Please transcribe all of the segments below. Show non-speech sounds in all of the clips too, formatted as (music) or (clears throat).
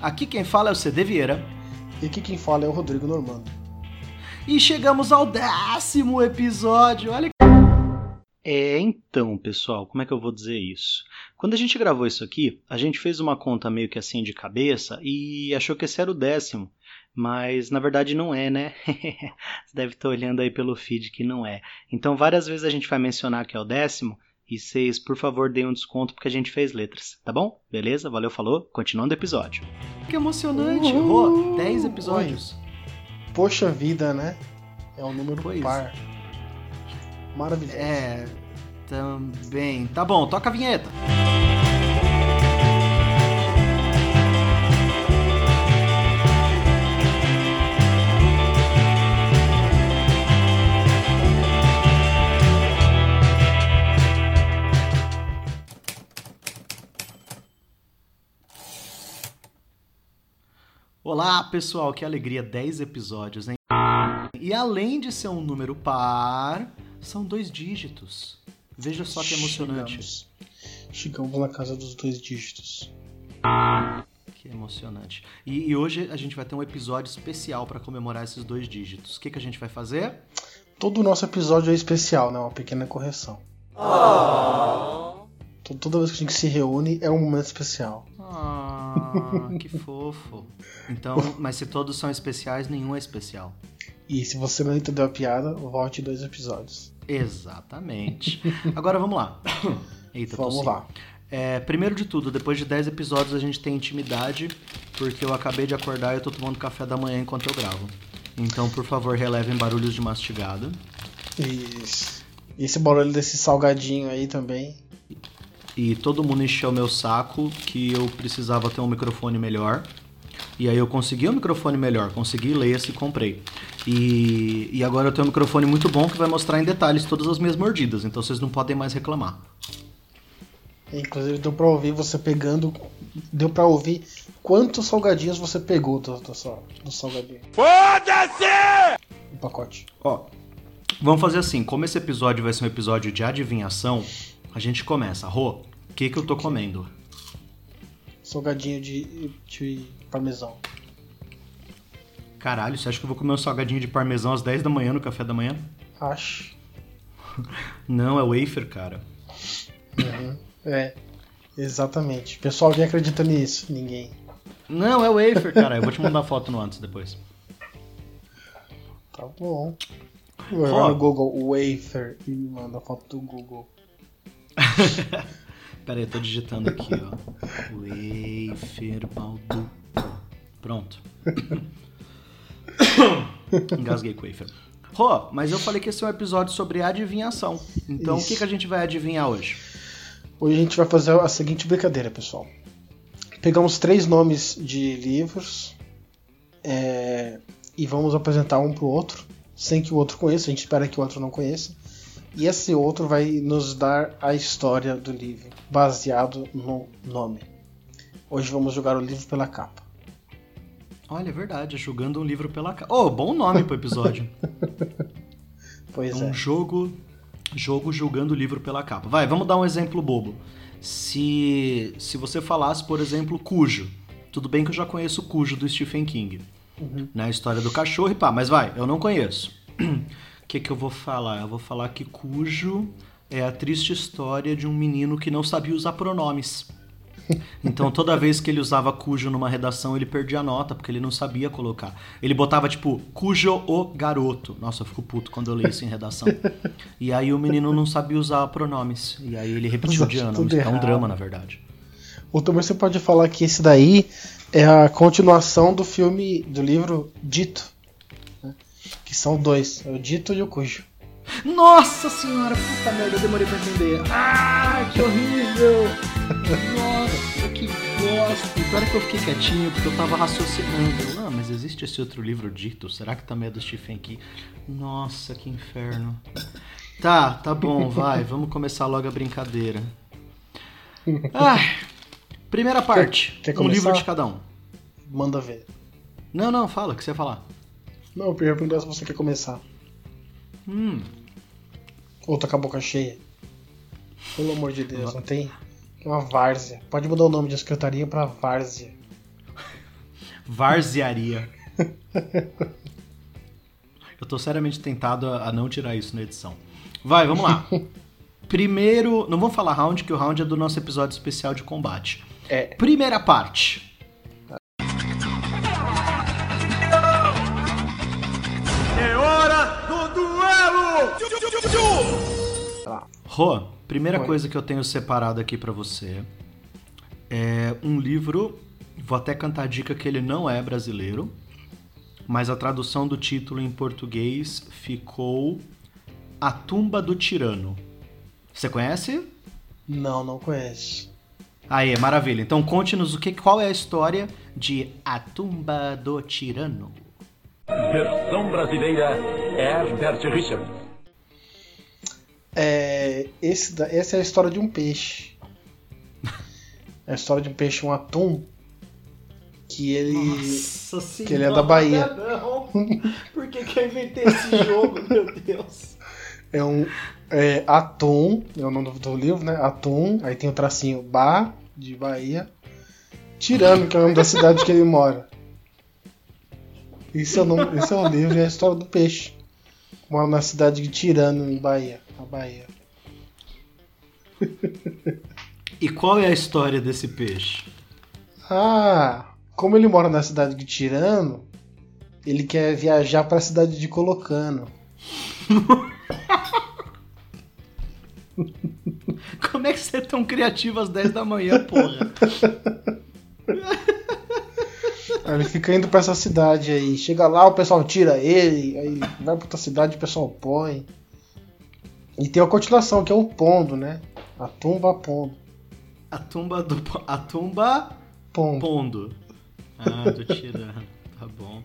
Aqui quem fala é o CD Vieira. E aqui quem fala é o Rodrigo Normando. E chegamos ao décimo episódio. Olha é, então, pessoal, como é que eu vou dizer isso? Quando a gente gravou isso aqui, a gente fez uma conta meio que assim de cabeça e achou que esse era o décimo. Mas na verdade não é, né? (laughs) Você deve estar olhando aí pelo feed que não é. Então várias vezes a gente vai mencionar que é o décimo e vocês, por favor, deem um desconto porque a gente fez letras, tá bom? Beleza? Valeu, falou. Continuando o episódio. Que emocionante! Rô, 10 episódios. Oi. Poxa vida, né? É um número pois. par. Maravilhoso. É, também. Tá bom, toca a vinheta. Olá, pessoal, que alegria, 10 episódios, hein? E além de ser um número par, são dois dígitos. Veja só que emocionante. Chegamos, Chegamos na casa dos dois dígitos. Que emocionante. E, e hoje a gente vai ter um episódio especial para comemorar esses dois dígitos. O que, que a gente vai fazer? Todo o nosso episódio é especial, né? Uma pequena correção. Oh. Toda vez que a gente se reúne é um momento especial. Ah, que fofo. Então, mas se todos são especiais, nenhum é especial. E se você não entendeu a piada, volte dois episódios. Exatamente. Agora vamos lá. (coughs) Eita, vamos lá. É, primeiro de tudo, depois de 10 episódios a gente tem intimidade, porque eu acabei de acordar e eu tô tomando café da manhã enquanto eu gravo. Então, por favor, relevem barulhos de mastigado. Isso. E esse barulho desse salgadinho aí também. E todo mundo encheu meu saco que eu precisava ter um microfone melhor. E aí eu consegui um microfone melhor, consegui ler e comprei. E, e agora eu tenho um microfone muito bom que vai mostrar em detalhes todas as minhas mordidas, então vocês não podem mais reclamar. Inclusive deu pra ouvir você pegando. Deu pra ouvir quantos salgadinhos você pegou do, do, do salgadinho. Foda-se! O pacote. Ó, vamos fazer assim: como esse episódio vai ser um episódio de adivinhação, a gente começa. Rô, o que, que eu tô comendo? Salgadinho de, de parmesão. Caralho, você acha que eu vou comer um salgadinho de parmesão às 10 da manhã no café da manhã? Acho. (laughs) Não, é wafer, cara. Uhum. É, exatamente. Pessoal, alguém acredita nisso? Ninguém. Não, é wafer, cara. Eu vou te mandar foto no antes depois. Tá bom. Vai no Google wafer e manda foto do Google. (laughs) Pera aí, eu tô digitando aqui, ó. Wafer Baldu. Pronto. (coughs) Engasguei com wafer. Rô, mas eu falei que esse é um episódio sobre adivinhação. Então Isso. o que, que a gente vai adivinhar hoje? Hoje a gente vai fazer a seguinte brincadeira, pessoal. Pegamos três nomes de livros é, e vamos apresentar um pro outro, sem que o outro conheça. A gente espera que o outro não conheça. E esse outro vai nos dar a história do livro, baseado no nome. Hoje vamos jogar o livro pela capa. Olha, é verdade, julgando um livro pela capa. Oh, bom nome pro episódio. (laughs) pois é. Um jogo, jogo julgando o livro pela capa. Vai, vamos dar um exemplo bobo. Se, se você falasse, por exemplo, Cujo. Tudo bem que eu já conheço Cujo do Stephen King. Uhum. Na história do cachorro e pá, mas vai, eu não conheço. O que, que eu vou falar? Eu vou falar que Cujo é a triste história de um menino que não sabia usar pronomes. (laughs) Então toda vez que ele usava cujo numa redação, ele perdia a nota, porque ele não sabia colocar. Ele botava tipo, cujo o garoto. Nossa, eu fico puto quando eu leio isso em redação. (laughs) E aí o menino não sabia usar pronomes. E aí ele repetiu de ano. É um drama, na verdade. Ou também você pode falar que esse daí é a continuação do filme, do livro Dito. Que são dois, é o Dito e o Cujo. Nossa senhora, puta merda, eu demorei pra entender. Ah, que horrível! Nossa, que bosta! E pior é que eu fiquei quietinho porque eu tava raciocinando. Não, mas existe esse outro livro dito? Será que também é do Stephen King? Nossa, que inferno. Tá, tá bom, vai, vamos começar logo a brincadeira. Ah, primeira parte, quer, quer um livro de cada um. Manda ver. Não, não, fala, o que você ia falar? Não, eu perguntar se você quer começar. Hum. Ou tá com a boca cheia. Pelo amor de Deus, não tem? É uma várzea. Pode mudar o nome de secretaria pra várzea. Varziaria. (laughs) Eu tô seriamente tentado a não tirar isso na edição. Vai, vamos lá. (laughs) Primeiro, não vamos falar round, que o round é do nosso episódio especial de combate. É. Primeira parte. Rô, primeira Oi. coisa que eu tenho separado aqui pra você é um livro. Vou até cantar a dica que ele não é brasileiro, mas a tradução do título em português ficou A Tumba do Tirano. Você conhece? Não, não conheço. Aí, maravilha. Então conte-nos o que, qual é a história de A Tumba do Tirano. Versão brasileira Herbert Richards. É, esse, essa é a história de um peixe. É a história de um peixe, um atum, que ele. Nossa senhora, que ele é da Bahia. Não. (laughs) Por que, que eu inventei esse jogo, meu Deus? É um é, atum, é o nome do, livro, né? Atum, aí tem o tracinho Ba, de Bahia. Tirano, que é o nome da cidade que ele mora. Esse é o, nome, esse é o livro e é a história do peixe. Mora na cidade de Tirano, em Bahia. Na Bahia. E qual é a história desse peixe? Ah, como ele mora na cidade de Tirano, ele quer viajar para a cidade de Colocano. (laughs) Como é que você é tão criativo às 10 da manhã, porra? (laughs) Ele fica indo pra essa cidade aí. Chega lá, o pessoal tira ele, aí vai pra outra cidade, o pessoal põe. E tem a continuação, que é o Pondo, né? A tumba Pondo. A tumba do. A tumba Pondo. pondo. Ah, do tirano. Tá bom.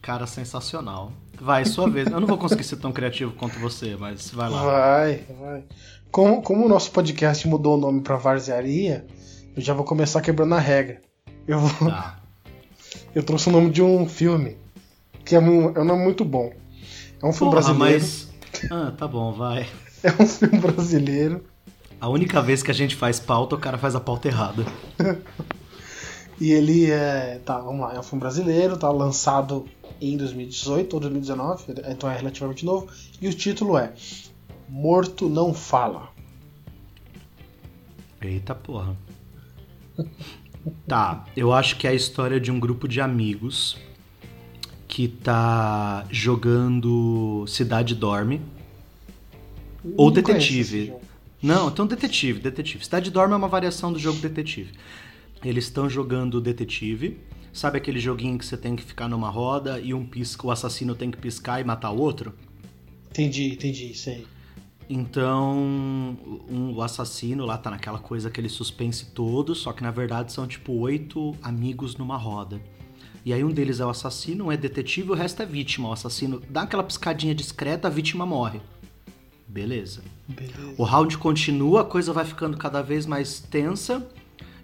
Cara, sensacional. Vai, sua vez. Eu não vou conseguir ser tão criativo quanto você, mas vai lá. Vai, vai. Como, como o nosso podcast mudou o nome pra Varzearia, eu já vou começar quebrando a regra. Eu, vou, Tá. (laughs) eu trouxe o nome de um filme, que é um, é um nome muito bom. É um filme Porra, brasileiro. mas. Ah, tá bom, vai. É um filme brasileiro. A única vez que a gente faz pauta, o cara faz a pauta errada. E ele é. Tá, vamos lá. É um filme brasileiro, tá lançado em 2018 ou 2019, então é relativamente novo. E o título é Morto Não Fala. Eita porra. Tá, eu acho que é a história de um grupo de amigos que tá jogando Cidade Dorme. Ou Não Detetive. Não, então Detetive, Detetive. Cidade Dorme é uma variação do jogo Detetive. Eles estão jogando Detetive. Sabe aquele joguinho que você tem que ficar numa roda e um pisca, o assassino tem que piscar e matar o outro? Entendi, entendi, sei. Então, um- o assassino lá tá naquela coisa, aquele suspense todo, só que na verdade são tipo oito amigos numa roda. E aí um deles é o assassino, um é detetive e o resto é vítima. O assassino dá aquela piscadinha discreta, a vítima morre. Beleza. Beleza. O round continua, a coisa vai ficando cada vez mais tensa.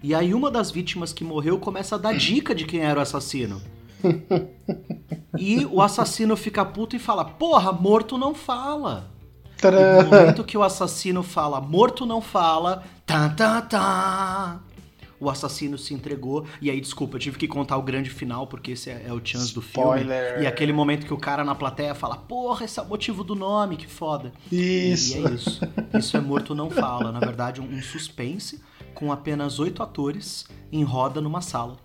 E aí uma das vítimas que morreu começa a dar dica de quem era o assassino. (laughs) E o assassino fica puto e fala: Porra, morto não fala. E no momento que o assassino fala morto não fala, tá, tá, tá. O assassino se entregou. E aí, desculpa, eu tive que contar o grande final, porque esse é, é o chance do filme. E aquele momento que o cara na plateia fala, porra, esse é o motivo do nome, que foda. E- Isso. E é isso. Isso é morto não fala. Na verdade, um, um suspense com apenas oito atores em roda numa sala.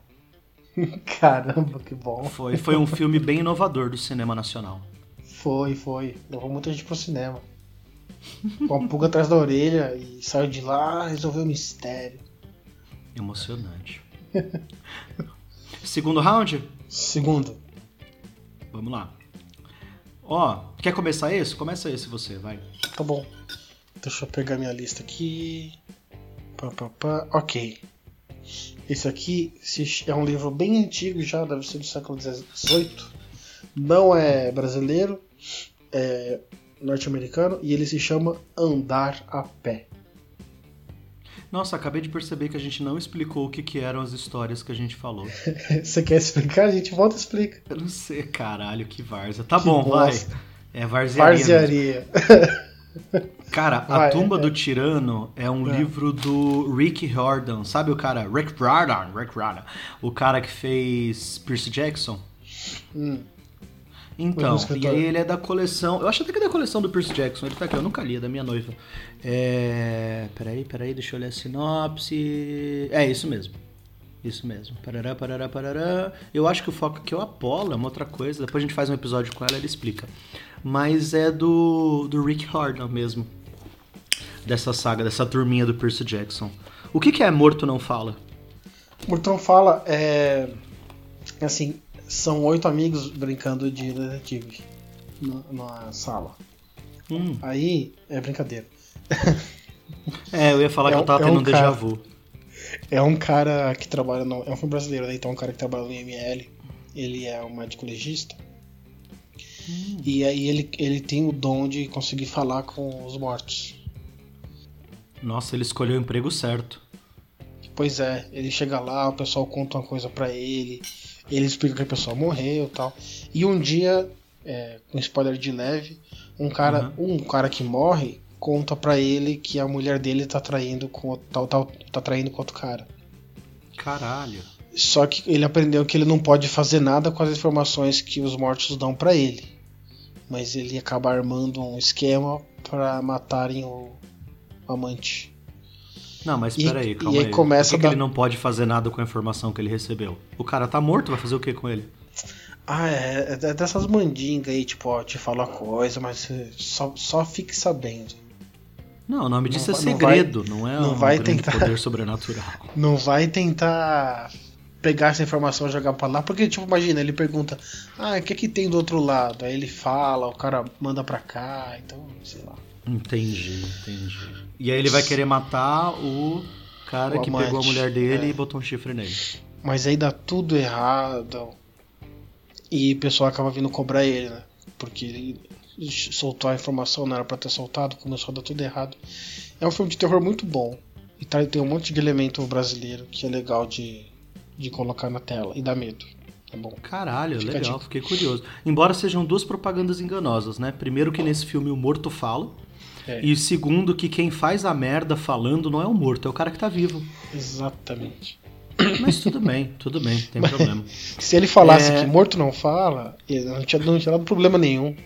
(laughs) Caramba, que bom. Foi, foi um filme bem inovador do cinema nacional. Foi, foi. Levou muita gente pro cinema. Com a pulga atrás da orelha e saiu de lá resolveu o mistério. Emocionante. (laughs) Segundo round? Segundo. Vamos lá. Ó, quer começar esse? Começa esse você, vai. Tá bom. Deixa eu pegar minha lista aqui. Pá, pá, pá. Ok. Esse aqui é um livro bem antigo já, deve ser do século XVIII. Não é brasileiro, é norte-americano e ele se chama Andar a Pé. Nossa, acabei de perceber que a gente não explicou o que, que eram as histórias que a gente falou. (laughs) Você quer explicar? A gente volta e explica. Eu não sei, caralho, que várzea. Tá Que bom, vai. bosta. É varzearia. Varzearia. Cara, Vai, A Tumba é. do Tirano é um É. livro do Rick Riordan. Sabe o cara? Rick Riordan, Rick Riordan. O cara que fez Percy Jackson. Hum. Então, e aí ele é da coleção. Eu acho até que é da coleção do Percy Jackson. Ele tá aqui, eu nunca li, é da minha noiva. É. Peraí, peraí, deixa eu ler a sinopse. É isso mesmo. Isso mesmo. Parará, parará, parará. Eu acho que o foco aqui é o Apollo, é uma outra coisa. Depois a gente faz um episódio com ela ele explica. Mas é do, do Rick Riordan mesmo. Dessa saga, dessa turminha do Percy Jackson. O que, que é Morto Não Fala? Murtão fala, é. Assim, são oito amigos brincando de detetive na, sala. Hum. Aí, é brincadeira. (laughs) É, eu ia falar É que eu tava é tendo um déjà cara- vu. É um cara que trabalha no. É um filme brasileiro, né? Então é um cara que trabalha no IML. Ele é um médico legista. E aí ele, ele tem o dom de conseguir falar com os mortos. Nossa, ele escolheu o emprego certo. Pois é, ele chega lá, o pessoal conta uma coisa pra ele, ele explica que a pessoa morreu e tal. E um dia, é, com spoiler de leve, um cara, um cara que morre conta pra ele que a mulher dele tá traindo com tá, tá, tá traindo com outro cara. Caralho. Só que ele aprendeu que ele não pode fazer nada com as informações que os mortos dão pra ele. Mas ele acaba armando um esquema pra matarem o amante. Não, mas E- peraí, e calma aí aí. começa Por que, que ele não pode fazer nada com a informação que ele recebeu? O cara tá morto, vai fazer o que com ele? Ah, é, é dessas mandingas aí, tipo, ó, te falo a coisa, mas só, só fique sabendo. Não, o nome disso Não é vai- não segredo, não, é não um vai tentar. poder sobrenatural. (laughs) Não vai tentar pegar essa informação e jogar pra lá, porque, tipo, imagina, ele pergunta, ah, o que que tem do outro lado? Aí ele fala, o cara manda pra cá, então, sei lá. Entendi, entendi. E aí ele vai querer matar o cara O que amante, pegou a mulher dele é. e botou um chifre nele. Mas aí dá tudo errado. E o pessoal acaba vindo cobrar ele, né? Porque ele soltou a informação, não era pra ter soltado, começou a dar tudo errado. É um filme de terror muito bom. E tá- tem um monte de elemento brasileiro que é legal de, de colocar na tela e dá medo. É bom. Caralho, Fica legal, fiquei curioso. Embora sejam duas propagandas enganosas, né? Primeiro que nesse filme o morto fala. É. E segundo que quem faz a merda falando não é o morto, é o cara que tá vivo. Exatamente. Mas tudo bem, tudo bem, não tem problema. Se ele falasse É. que morto não fala, não tinha, não tinha dado problema nenhum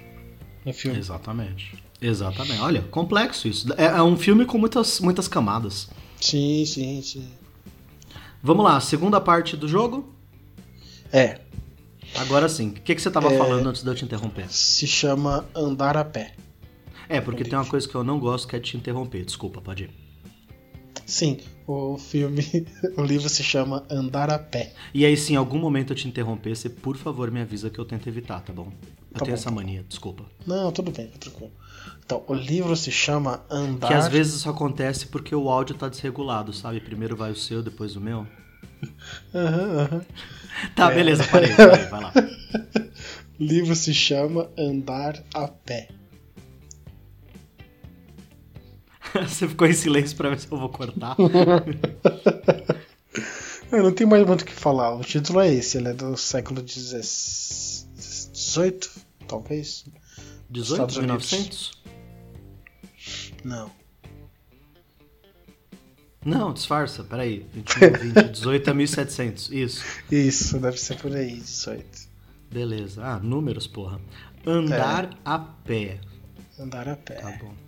no filme. Exatamente. Exatamente. Olha, complexo isso. É, é um filme com muitas, muitas camadas. Sim, sim, sim. Vamos lá, segunda parte do jogo. É, Agora sim. O que, que você tava É. falando antes de eu te interromper? se chama Andar a Pé. É, porque tem uma coisa que eu não gosto que é te interromper. Desculpa, pode ir. Sim, o filme, (laughs) o livro se chama Andar a Pé. E aí, se em algum momento eu te interromper, você por favor me avisa que eu tento evitar, tá bom? Eu Tá tenho bom, essa mania, desculpa. Não, tudo bem, tranquilo. Então, o livro se chama Andar. Que às vezes isso acontece porque o áudio tá desregulado, sabe? Primeiro vai o seu, depois o meu. (laughs) Aham, aham. Tá, É. beleza, parei, parei, vai lá. (laughs) O livro se chama Andar a Pé. (laughs) Você ficou em silêncio pra ver se eu vou cortar. (laughs) Eu não tenho mais muito o que falar. O título é esse, ele é do século XVIII, talvez. 18, Estados Unidos. 1900? Não. Não, disfarça, peraí. 21, 20, 18 a 1700, isso. Isso, deve ser por aí, 18. Beleza. Ah, números, porra. Andar a pé. Andar a pé. Tá bom.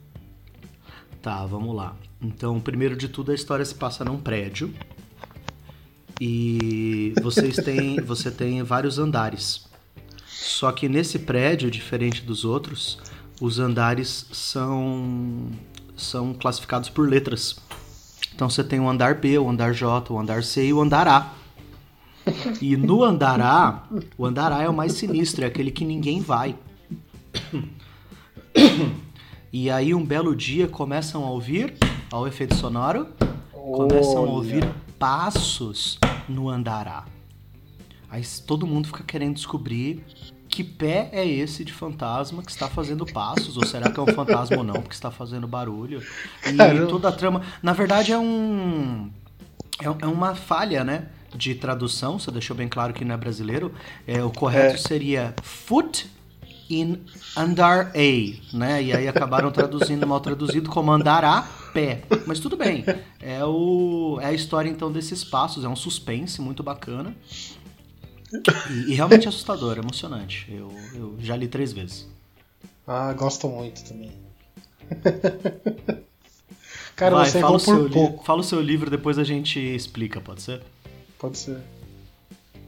Tá, vamos lá. Então, primeiro de tudo, a história se passa num prédio. E vocês têm, (laughs) você tem vários andares. Só que nesse prédio, diferente dos outros, os andares são são classificados por letras. Então você tem o andar B, o andar J, o andar C e o andar A. E no andar A, o andar A é o mais sinistro, é aquele que ninguém vai. (coughs) E aí um belo dia começam a ouvir, ao efeito sonoro, começam a ouvir passos no andar A. Aí todo mundo fica querendo descobrir que pé é esse de fantasma que está fazendo passos, ou será que é um fantasma ou não, porque está fazendo barulho. E Caramba. toda a trama. Na verdade, é um. É, é uma falha, né? De tradução, você deixou bem claro que não é brasileiro. É, o correto É. seria foot in andar a, né? E aí acabaram traduzindo mal traduzido como andar a pé. Mas tudo bem. É, o, é a história então desses passos, é um suspense muito bacana. E, e realmente assustador, emocionante. Eu, eu já li três vezes. Ah, gosto muito também. (laughs) Cara, Vai, você fala, errou o por pouco. fala o seu livro, depois a gente explica, pode ser? Pode ser.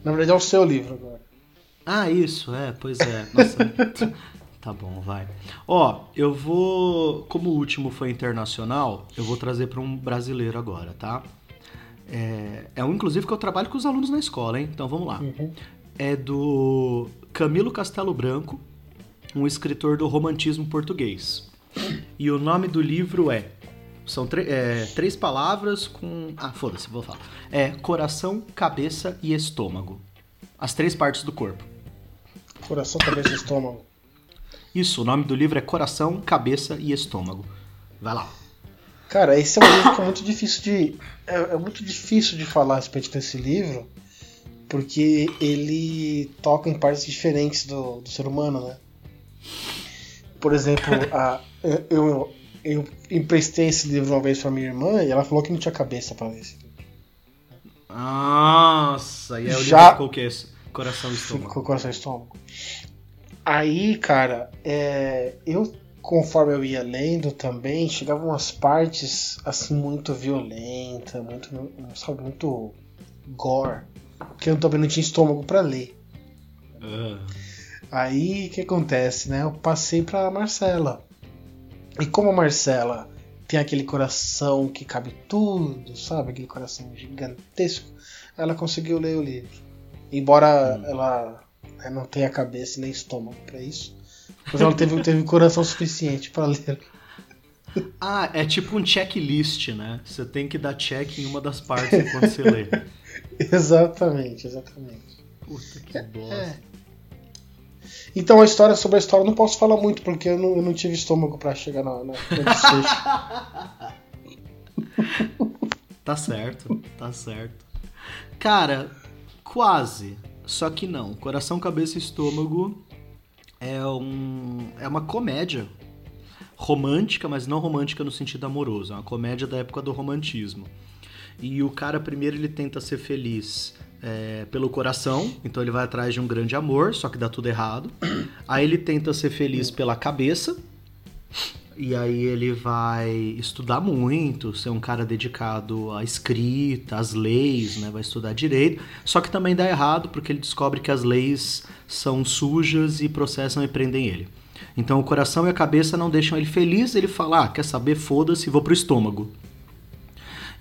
Na verdade é o seu livro agora. Ah, isso, é, pois é. Nossa. (laughs) tá bom, vai. Ó, eu vou. Como o último foi internacional, eu vou trazer para um brasileiro agora, tá? É, é um, inclusive, que eu trabalho com os alunos na escola, hein? Então vamos lá. É do Camilo Castelo Branco, um escritor do romantismo português. E o nome do livro é. São é, três palavras com. Ah, foda-se, vou falar. É coração, cabeça e estômago. As três partes do corpo. Coração, cabeça e estômago. Isso, o nome do livro é Coração, Cabeça e Estômago. Vai lá. Cara, esse é um livro que é muito difícil de. É, é muito difícil de falar a respeito desse livro, porque ele toca em partes diferentes do, do ser humano, né? Por exemplo, a, eu, eu, eu emprestei esse livro uma vez pra minha irmã e ela falou que não tinha cabeça pra ler esse livro. Nossa, e aí o livro ficou o quê? Coração e Estômago. O coração e estômago. Aí, cara, é, eu, conforme eu ia lendo também, chegavam umas partes assim muito violenta, muito, sabe, muito gore, que eu também não tinha estômago pra ler. Ah, Aí, o que acontece, né? Eu passei pra Marcela. E como a Marcela tem aquele coração que cabe tudo, sabe? Aquele coração gigantesco, ela conseguiu ler o livro. Embora ela né, não tenha cabeça nem estômago pra isso, mas ela teve, teve coração suficiente pra ler. Ah, é tipo um checklist, né? Você tem que dar check em uma das partes enquanto você lê. (laughs) exatamente, exatamente. Puta que bosta. É. Então a história sobre a história eu não posso falar muito porque eu não, eu não tive estômago pra chegar na, na, desfecho. (laughs) Tá certo, tá certo. Cara, quase. Só que não. Coração, cabeça e estômago é um é uma comédia romântica, mas não romântica no sentido amoroso. É uma comédia da época do romantismo. E o cara primeiro ele tenta ser feliz é, pelo coração, então ele vai atrás de um grande amor, só que dá tudo errado. Aí ele tenta ser feliz pela cabeça, e aí ele vai estudar muito, ser um cara dedicado à escrita, às leis, né? Vai estudar direito. Só que também dá errado porque ele descobre que as leis são sujas e processam e prendem ele. Então o coração e a cabeça não deixam ele feliz, ele fala: "Ah, quer saber? Foda-se, vou pro estômago".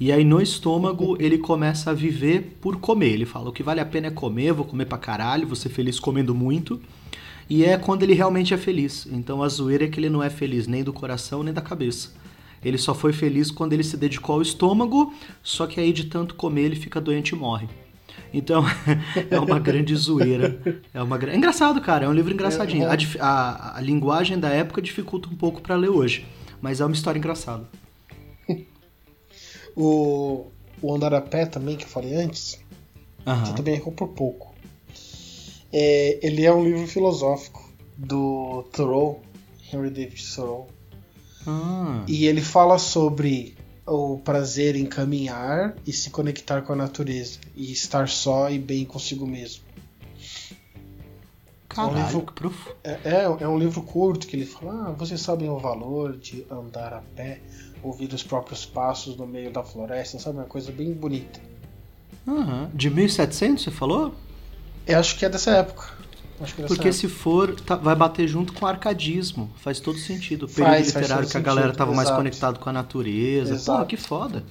E aí no estômago ele começa a viver por comer. Ele fala: "O que vale a pena é comer, vou comer pra caralho, vou ser feliz comendo muito". E é quando ele realmente é feliz. Então a zoeira é que ele não é feliz nem do coração nem da cabeça. Ele só foi feliz quando ele se dedicou ao estômago, só que aí de tanto comer ele fica doente e morre. Então (laughs) é uma grande zoeira. É, uma... é engraçado, cara. É um livro engraçadinho. A, dif- a- a linguagem da época dificulta um pouco pra ler hoje. Mas é uma história engraçada. O, o Andar a Pé também, que eu falei antes, você Aham. também errou por pouco. É, ele é um livro filosófico do Thoreau, Henry David Thoreau. Ah, E ele fala sobre o prazer em caminhar e se conectar com a natureza. E estar só e bem consigo mesmo. caralho, livro- que profundo. É, é, é um livro curto que ele fala: ah, vocês sabem o valor de andar a pé, ouvir os próprios passos no meio da floresta, sabe? Uma coisa bem bonita. Aham. De 1700, você falou? Eu acho que é dessa época. É Porque época. se for, tá- vai bater junto com o arcadismo. Faz todo sentido. O Faz, período faz literário todo que a galera sentido, tava mais exato. conectado com a natureza. Exato. Pô, que foda.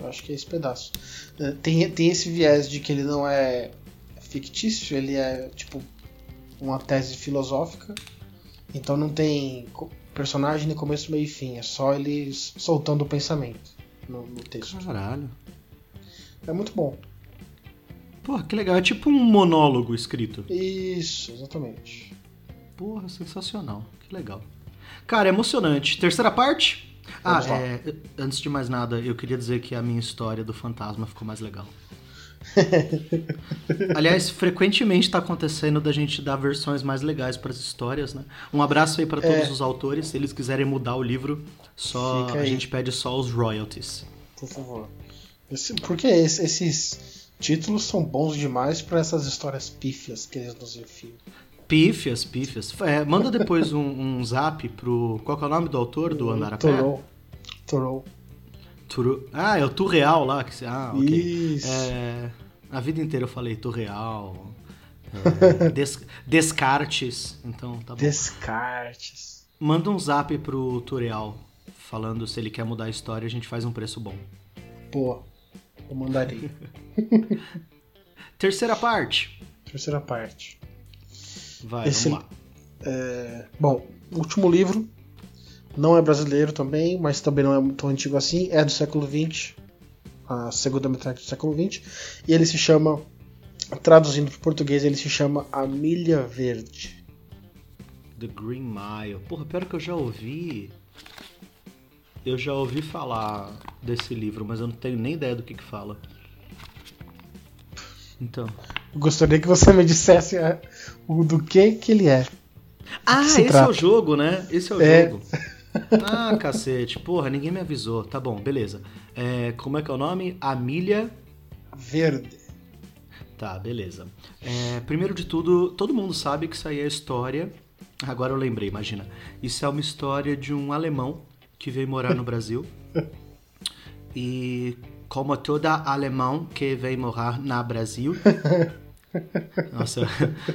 Eu acho que é esse pedaço. É, Tem, tem esse viés de que ele não é fictício, ele é tipo uma tese filosófica. Então não tem personagem nem começo, meio e fim. É só ele soltando o pensamento no, no texto. Caralho. É muito bom. Porra, que legal. É tipo um monólogo escrito. Isso, exatamente. Porra, sensacional. Que legal. Cara, é emocionante. Terceira parte? Ah, é, antes de mais nada, eu queria dizer que a minha história do fantasma ficou mais legal. (laughs) Aliás, frequentemente está acontecendo da gente dar versões mais legais para as histórias, né? Um abraço aí para todos É. os autores. Se eles quiserem mudar o livro, só a gente pede só os royalties. Por favor. Esse- porque es- esses títulos são bons demais para essas histórias pífias que eles nos enfiam. Pífias, pífias. É, manda depois um, um zap pro. Qual que é o nome do autor do Andar a Pé? Torou. Torou. Turu... Ah, é o Turreal lá. Que... se- Ah, ok. Isso. É, A vida inteira eu falei Turreal. é, (laughs) Des... Descartes. Então, tá bom. Descartes. Manda um zap pro Tureal falando se ele quer mudar a história, a gente faz um preço bom. Pô, eu mandarei. (laughs) Terceira parte. Terceira parte. Vai, Esse- vamos lá. É, bom, o último livro não é brasileiro também, mas também não é tão antigo assim. É do século XX, a segunda metade do século XX, e ele se chama, traduzindo para o português, ele se chama A Milha Verde. The Green Mile. Porra, pior que eu já ouvi. Eu já ouvi falar desse livro, mas eu não tenho nem ideia do que que fala. Então. Eu gostaria que você me dissesse é, o do que que ele é. Ah, se esse é trata? o jogo, né? Esse é o É. jogo. (laughs) Ah, cacete. Porra, ninguém me avisou. Tá bom, beleza. É, como é que é o nome? A Milha Verde. Tá, beleza. É, primeiro de tudo, todo mundo sabe que isso aí é história. Agora eu lembrei, imagina. Isso é uma história de um alemão que veio morar no Brasil. (laughs) E como todo alemão que veio morar no Brasil. (laughs) Nossa,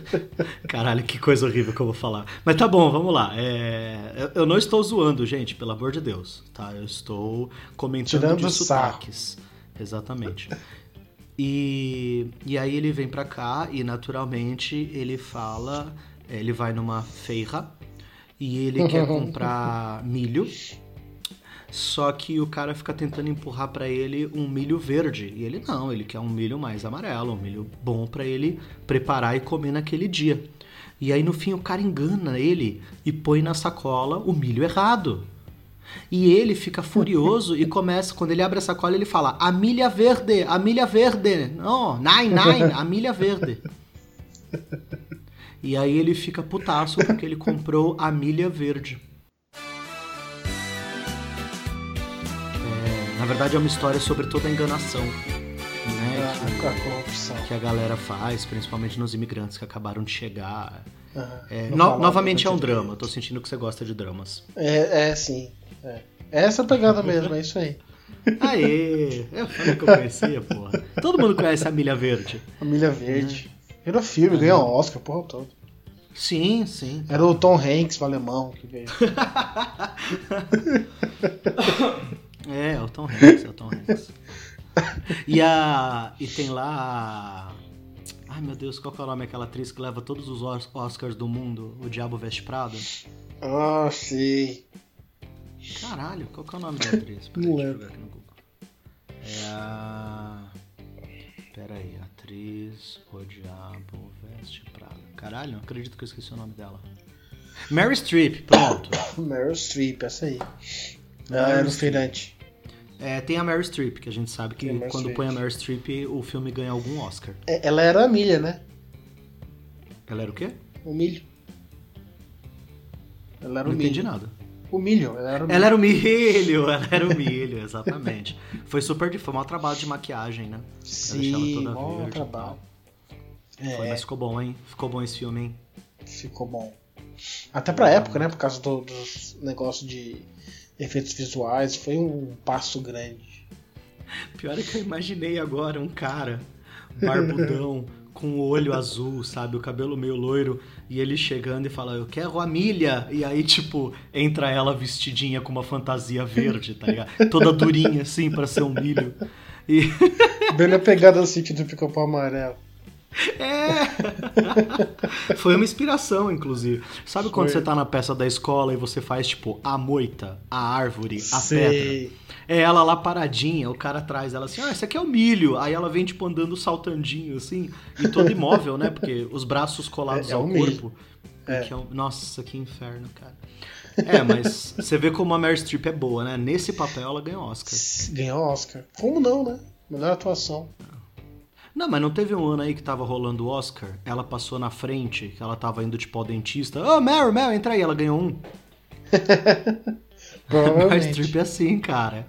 (laughs) caralho, que coisa horrível que eu vou falar. Mas tá bom, vamos lá. É, eu- não estou zoando, gente, pelo amor de Deus. Tá? Eu estou comentando Tirando de sarro. sotaques. Exatamente. E, e aí ele vem pra cá e naturalmente ele fala, ele vai numa feira e ele quer comprar milho. Só que o cara fica tentando empurrar pra ele um milho verde e ele não, ele quer um milho mais amarelo, um milho bom pra ele preparar e comer naquele dia. E aí no fim o cara engana ele e põe na sacola o milho errado. E ele fica furioso e começa, quando ele abre a sacola, ele fala: A milha verde, a milha verde. Não, nine, nine, a milha verde. E aí ele fica putaço porque ele comprou a milha verde. Na verdade, é uma história sobre toda a enganação né, corrupção. que, que a galera faz, principalmente nos imigrantes que acabaram de chegar. É, Não no- novamente é um drama, tô sentindo que você gosta de dramas. É, é sim. É. É essa pegada mesmo, é isso aí. Aê! Eu falei que eu conhecia, porra. Todo mundo conhece a Milha Verde. A Milha Verde. Virou filme, ganhou Oscar, porra toda. Sim, sim. Era o Tom Hanks, o alemão, que veio. (laughs) É, é o Tom Hanks, é o Tom Hanks. E, a, e tem lá a... Ai meu Deus, qual que é o nome daquela atriz que leva todos os Os- Oscars do mundo? O Diabo Veste Prada? Ah, sei. Caralho, qual que é o nome da atriz? Não lembro. ver aqui no Google. É a... Pera aí, atriz O Diabo Veste Prada. Caralho, não acredito que eu esqueci o nome dela. Mary Streep, pronto. (coughs) Meryl Streep, essa aí. Meryl Ah, era o Streep. feirante. É, tem a Mary Streep, que a gente sabe que quando Streep. põe a Mary Streep, o filme ganha algum Oscar. É, Ela era a milha, né? Ela era o quê? O milho. Ela era Não o milho. entendi nada. O milho, ela era o milho. Ela era o milho, ela era o milho, exatamente. Foi super, de- foi um trabalho de maquiagem, né? deixava Sim, toda bom verde trabalho. Foi, É, mas ficou bom, hein? Ficou bom esse filme, hein? ficou bom. Até pra época, né? Por causa do- dos negócios de efeitos visuais, foi um passo grande. Pior é que eu imaginei agora um cara barbudão (laughs) com o olho azul, sabe? O cabelo meio loiro. E ele chegando e fala, eu quero a milha. E aí, tipo, entra ela vestidinha com uma fantasia verde, tá ligado? (laughs) Toda durinha, assim, pra ser um milho. E... Bem na pegada sítio do pica-pau amarelo. (laughs) É! (laughs) Foi uma inspiração, inclusive. Sabe quando Foi. você tá na peça da escola e você faz, tipo, a moita, a árvore, a Sei. pedra? É ela lá paradinha, o cara traz ela assim, ah, esse aqui é o milho. Aí ela vem, tipo, andando saltandinho, assim, e todo imóvel, né? Porque os braços colados É- é ao corpo. É. Que é um- Nossa, que inferno, cara. É, mas você vê como a Mary Streep é boa, né? Nesse papel ela ganhou Oscar. Ganhou Oscar. Como não, né? Melhor atuação. Não, mas não teve um ano aí que tava rolando o Oscar? Ela passou na frente, que ela tava indo tipo ao dentista. Ô, oh, Meryl, Meryl, entra aí. Ela ganhou um. (laughs) (laughs) Meryl Streep é assim, cara.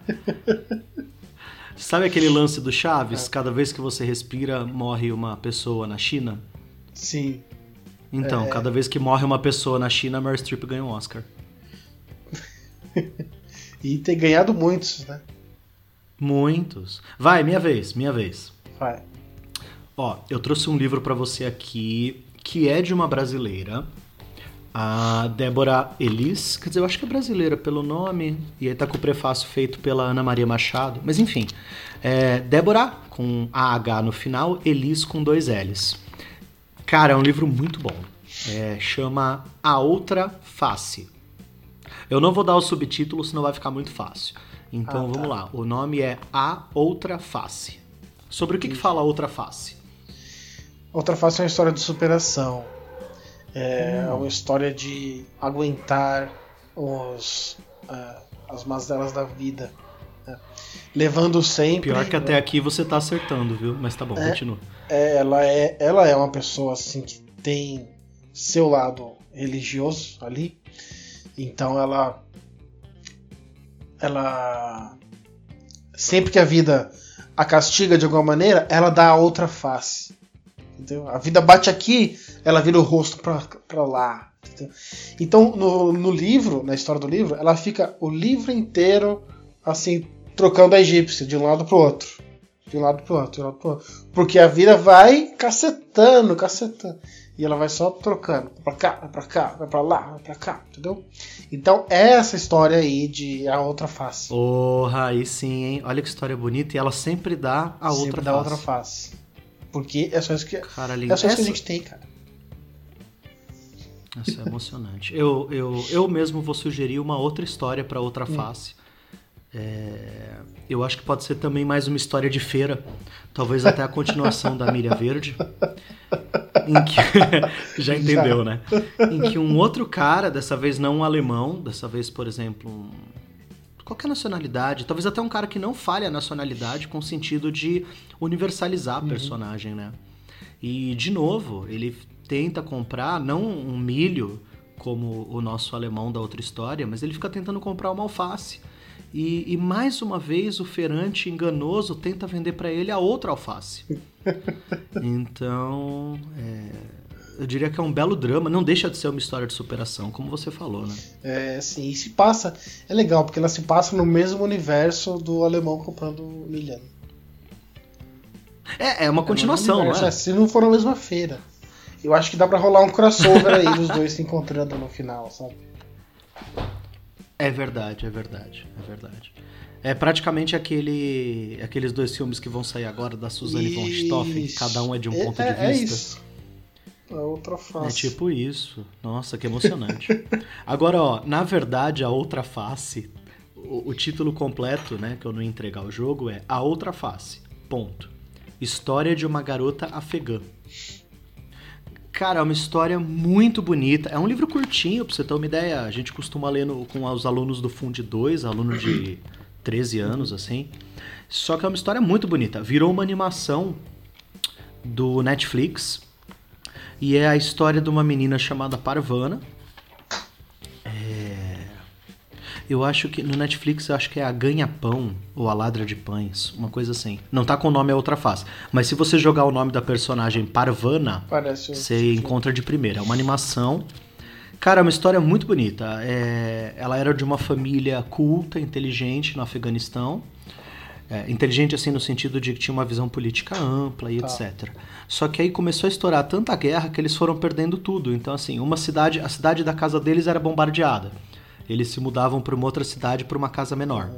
Sabe aquele lance do Chaves? É. Cada vez que você respira, morre uma pessoa na China? Sim. Então, é... cada vez que morre uma pessoa na China, Meryl Streep ganha um Oscar. (laughs) e ter ganhado muitos, né? Muitos. Vai, minha vez, minha vez. Vai. Ó, eu trouxe um livro para você aqui que é de uma brasileira, a Débora Elis, quer dizer, eu acho que é brasileira pelo nome, e aí tá com o prefácio feito pela Ana Maria Machado, mas enfim, é Débora com AH no final, Elis com dois L's. Cara, é um livro muito bom. É, chama A Outra Face. Eu não vou dar o subtítulo, senão vai ficar muito fácil. Então ah, tá. vamos lá. O nome é A Outra Face. Sobre o que, que fala a Outra Face? Outra Face é uma história de superação. É hum. uma história de aguentar os, uh, as mazelas da vida. Né? Levando sempre. Pior que até aqui você tá acertando, viu? Mas tá bom, é, continua. É, ela, é, ela é uma pessoa assim que tem seu lado religioso ali. Então ela ela sempre que a vida a castiga de alguma maneira, ela dá a outra face. Entendeu? A vida bate aqui, ela vira o rosto para lá. Entendeu? Então, no, no livro, na história do livro, ela fica o livro inteiro assim, trocando a egípcia de um lado pro outro. De um lado pro outro, de um lado pro outro. Porque a vida vai cacetando, cacetando. E ela vai só trocando. Vai pra cá, vai pra cá, vai pra lá, vai pra cá, entendeu? Então é essa história aí de a outra face. Porra, aí sim, hein? Olha que história bonita. E ela sempre dá a sempre outra dá face. outra face. Porque é só isso que, cara, é só isso que a gente tem, cara. Isso é emocionante. eu, eu, eu mesmo vou sugerir uma outra história para outra hum. face. É, eu acho que pode ser também mais uma história de feira, talvez até a (laughs) continuação da Miriam Verde, que (laughs) já entendeu, né? Em que um outro cara, dessa vez não um alemão, dessa vez, por exemplo, um, qualquer nacionalidade, talvez até um cara que não fale a nacionalidade com o sentido de universalizar a uhum. personagem, né? E de novo, ele tenta comprar não um milho como o nosso alemão da outra história, mas ele fica tentando comprar uma alface e, e mais uma vez o feirante enganoso tenta vender para ele a outra alface. (laughs) Então, é, eu diria que é um belo drama, não deixa de ser uma história de superação, como você falou, né? É, sim, e se passa, é legal, porque ela se passa no mesmo universo do alemão comprando milhano. É, é uma é continuação, não é? Se não for na mesma feira. Eu acho que dá pra rolar um crossover aí dos dois se encontrando no final, sabe? É verdade, é verdade, é verdade. É praticamente aquele, aqueles dois filmes que vão sair agora da Suzanne isso. von Stoffen, cada um é de um é, ponto é, de vista. É isso. É outra face. É tipo isso. Nossa, que emocionante. (laughs) agora, ó, na verdade, a outra face, o, o título completo, né, que eu não ia entregar o jogo é A Outra Face. Ponto. História de uma garota afegã. Cara, é uma história muito bonita. É um livro curtinho, pra você ter uma ideia. A gente costuma ler no, com os alunos do Fundo 2, alunos de 13 (coughs) anos, assim. Só que é uma história muito bonita. Virou uma animação do Netflix. E é a história de uma menina chamada Parvana, Eu acho que no Netflix eu acho que é a Ganha-Pão ou a Ladra de Pães, uma coisa assim. Não tá com o nome a outra face. Mas se você jogar o nome da personagem Parvana, Parece você encontra de primeira. É uma animação. Cara, é uma história muito bonita. É... Ela era de uma família culta, inteligente no Afeganistão. É, inteligente assim no sentido de que tinha uma visão política ampla e tá. etc. Só que aí começou a estourar tanta guerra que eles foram perdendo tudo. Então assim, uma cidade, a cidade da casa deles era bombardeada eles se mudavam para uma outra cidade, para uma casa menor.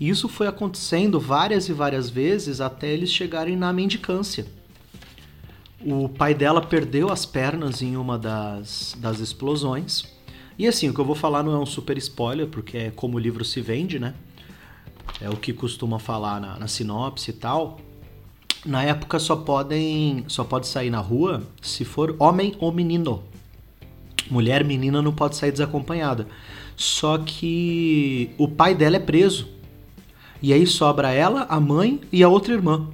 E isso foi acontecendo várias e várias vezes até eles chegarem na mendicância. O pai dela perdeu as pernas em uma das, das explosões. E assim, o que eu vou falar não é um super spoiler, porque é como o livro se vende, né? É o que costuma falar na, na sinopse e tal. Na época só podem só pode sair na rua se for homem ou menino. Mulher, menina não pode sair desacompanhada. Só que o pai dela é preso. E aí sobra ela, a mãe e a outra irmã.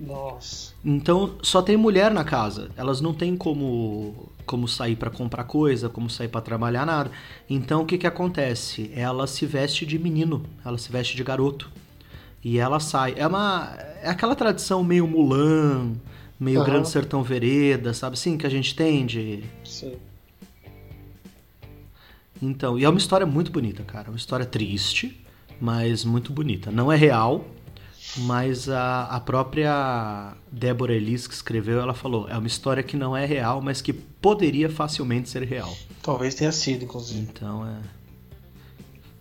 Nossa. Então só tem mulher na casa. Elas não têm como como sair para comprar coisa, como sair para trabalhar nada. Então o que que acontece? Ela se veste de menino, ela se veste de garoto. E ela sai. É uma é aquela tradição meio Mulan, meio Aham. Grande Sertão Vereda, sabe assim que a gente tem de Sim. Então, e é uma história muito bonita, cara. Uma história triste, mas muito bonita. Não é real, mas a, a própria Débora Elis que escreveu, ela falou: é uma história que não é real, mas que poderia facilmente ser real. Talvez tenha sido, inclusive. Então é.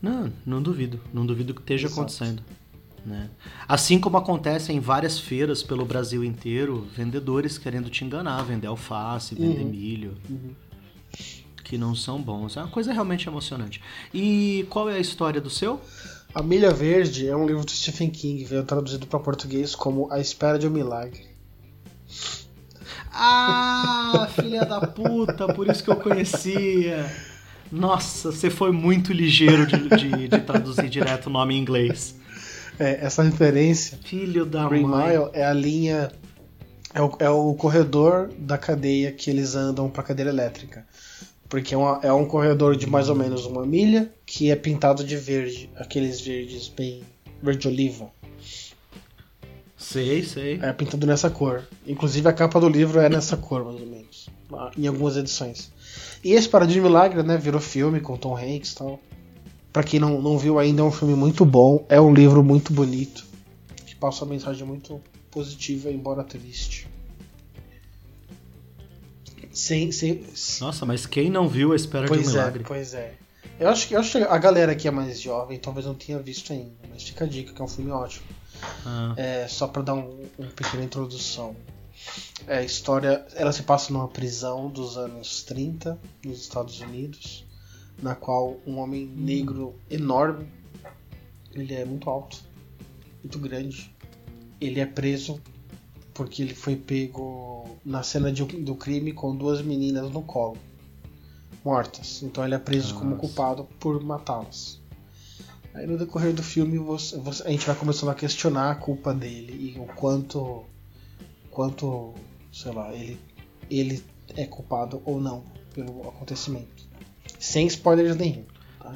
Não, não duvido. Não duvido que esteja Exato. acontecendo. Né? Assim como acontece em várias feiras pelo Brasil inteiro, vendedores querendo te enganar, vender alface, vender Uhum. milho. Que não são bons. É uma coisa realmente emocionante. E qual é a história do seu? A Milha Verde é um livro do Stephen King, veio traduzido para português como A Espera de um Milagre. Ah, (laughs) filha da puta, por isso que eu conhecia. Nossa, você foi muito ligeiro de, de- de traduzir direto o nome em inglês. É, essa referência, Filho da Green mãe. Mile, é a linha. É o, é o corredor da cadeia que eles andam para cadeira elétrica. Porque é, uma- é um corredor de mais ou menos uma milha que é pintado de verde, aqueles verdes bem verde oliva. Sei, sei. É pintado nessa cor. Inclusive a capa do livro é nessa cor, mais ou menos. lá, Em algumas edições. E esse Paradis de Milagre, né? Virou filme com Tom Hanks e tal. Pra quem não, não viu ainda, é um filme muito bom. É um livro muito bonito. Que passa uma mensagem muito positiva, embora triste. Sem, sem, Nossa, mas quem não viu a espera de um pois é, milagre? pois é. Eu acho, que, eu acho que a galera aqui é mais jovem, talvez não tenha visto ainda. Mas fica a dica, que é um filme ótimo. Ah, É, só para dar um, uma pequena introdução. É, a história ela se passa numa prisão dos anos 30 nos Estados Unidos, na qual um homem negro enorme, ele é muito alto, muito grande, ele é preso porque ele foi pego na cena de- do crime com duas meninas no colo, mortas. Então ele é preso como Nossa. culpado por matá-las. Aí no decorrer do filme você- você- a gente vai começando a questionar a culpa dele e o quanto, quanto, sei lá, ele, ele é culpado ou não pelo acontecimento. Sem spoilers nenhum.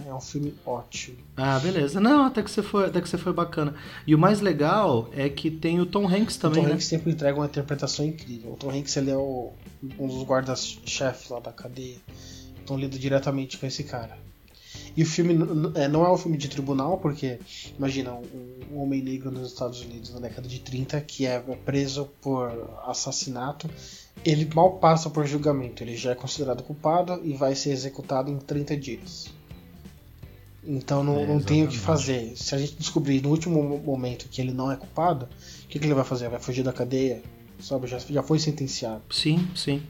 Tá? É um filme ótimo. Ah, beleza. Não, até que você foi, até que você foi bacana. E o mais legal é que tem o Tom Hanks também, o Tom né? Hanks sempre entrega uma interpretação incrível. O Tom Hanks ele é o, um dos guardas-chefes lá da cadeia. Então lida diretamente com esse cara. E o filme é, não é um filme de tribunal, porque imagina um, um homem negro nos Estados Unidos na década de 30 que é preso por assassinato. Ele mal passa por julgamento, ele já é considerado culpado e vai ser executado em 30 dias. Então não, É, não tem o que fazer. Se a gente descobrir no último mo- momento que ele não é culpado, o que, que ele vai fazer? Vai fugir da cadeia? Sabe? Já, já foi sentenciado. Sim, sim.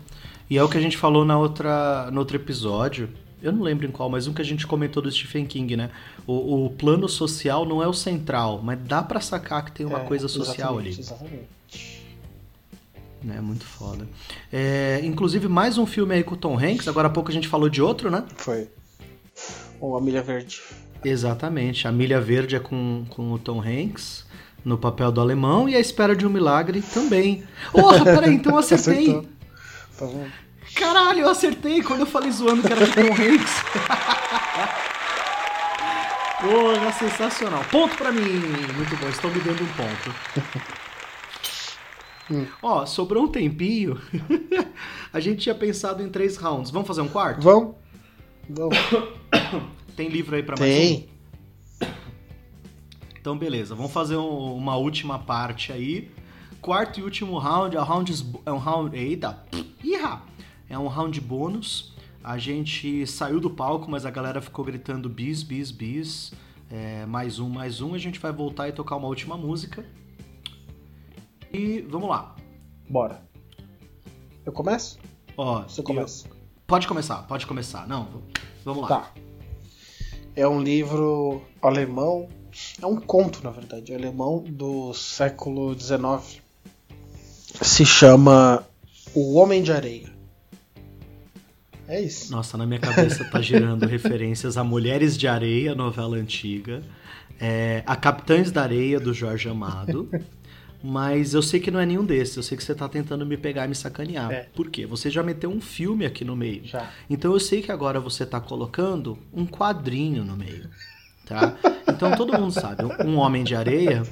E é o que a gente falou na outra, no outro episódio. Eu não lembro em qual, mas um que a gente comentou do Stephen King, né? O, o plano social não é o central, mas dá pra sacar que tem uma É, coisa social ali. exatamente, Exatamente. É muito foda. É, inclusive, mais um filme aí com o Tom Hanks. Agora há pouco a gente falou de outro, né? Foi. Ou a Milha Verde. Exatamente. A Milha Verde é com, com o Tom Hanks no papel do alemão e A Espera de um Milagre também. Porra, peraí, então eu (laughs) acertei. Acertou. Tá vendo? Caralho, eu acertei quando eu falei zoando que era de Tom Hanks. (laughs) Porra, sensacional. Ponto pra mim. Muito bom, estão me dando um ponto. Ó, sobrou um tempinho. (laughs) A gente tinha pensado em três rounds. Vamos fazer um quarto? Vamos? Vamos. (coughs) Tem livro aí pra mais um? Tem. Então, beleza. Vamos fazer um- uma última parte aí. Quarto e último round. É um round. É um round. Eita! Iha! É um round bônus. A gente saiu do palco, mas a galera ficou gritando bis, bis, bis. É, mais um, mais um. A gente vai voltar e tocar uma última música. E vamos lá. Bora. Eu começo? Ó, Você eu- começa. Pode começar, pode começar. Não, vamos lá. Tá. É um livro alemão. É um conto, na verdade, alemão do século XIX. Se chama O Homem de Areia. É isso. Nossa, na minha cabeça tá girando (laughs) referências a Mulheres de Areia, novela antiga, é, a Capitães da Areia, do Jorge Amado, Mas eu sei que não é nenhum desses. Eu sei que você tá tentando me pegar e me sacanear. É. Por quê? Você já meteu um filme aqui no meio. Já. Então eu sei que agora você tá colocando um quadrinho no meio. Tá? Então todo mundo sabe. Um Homem de Areia.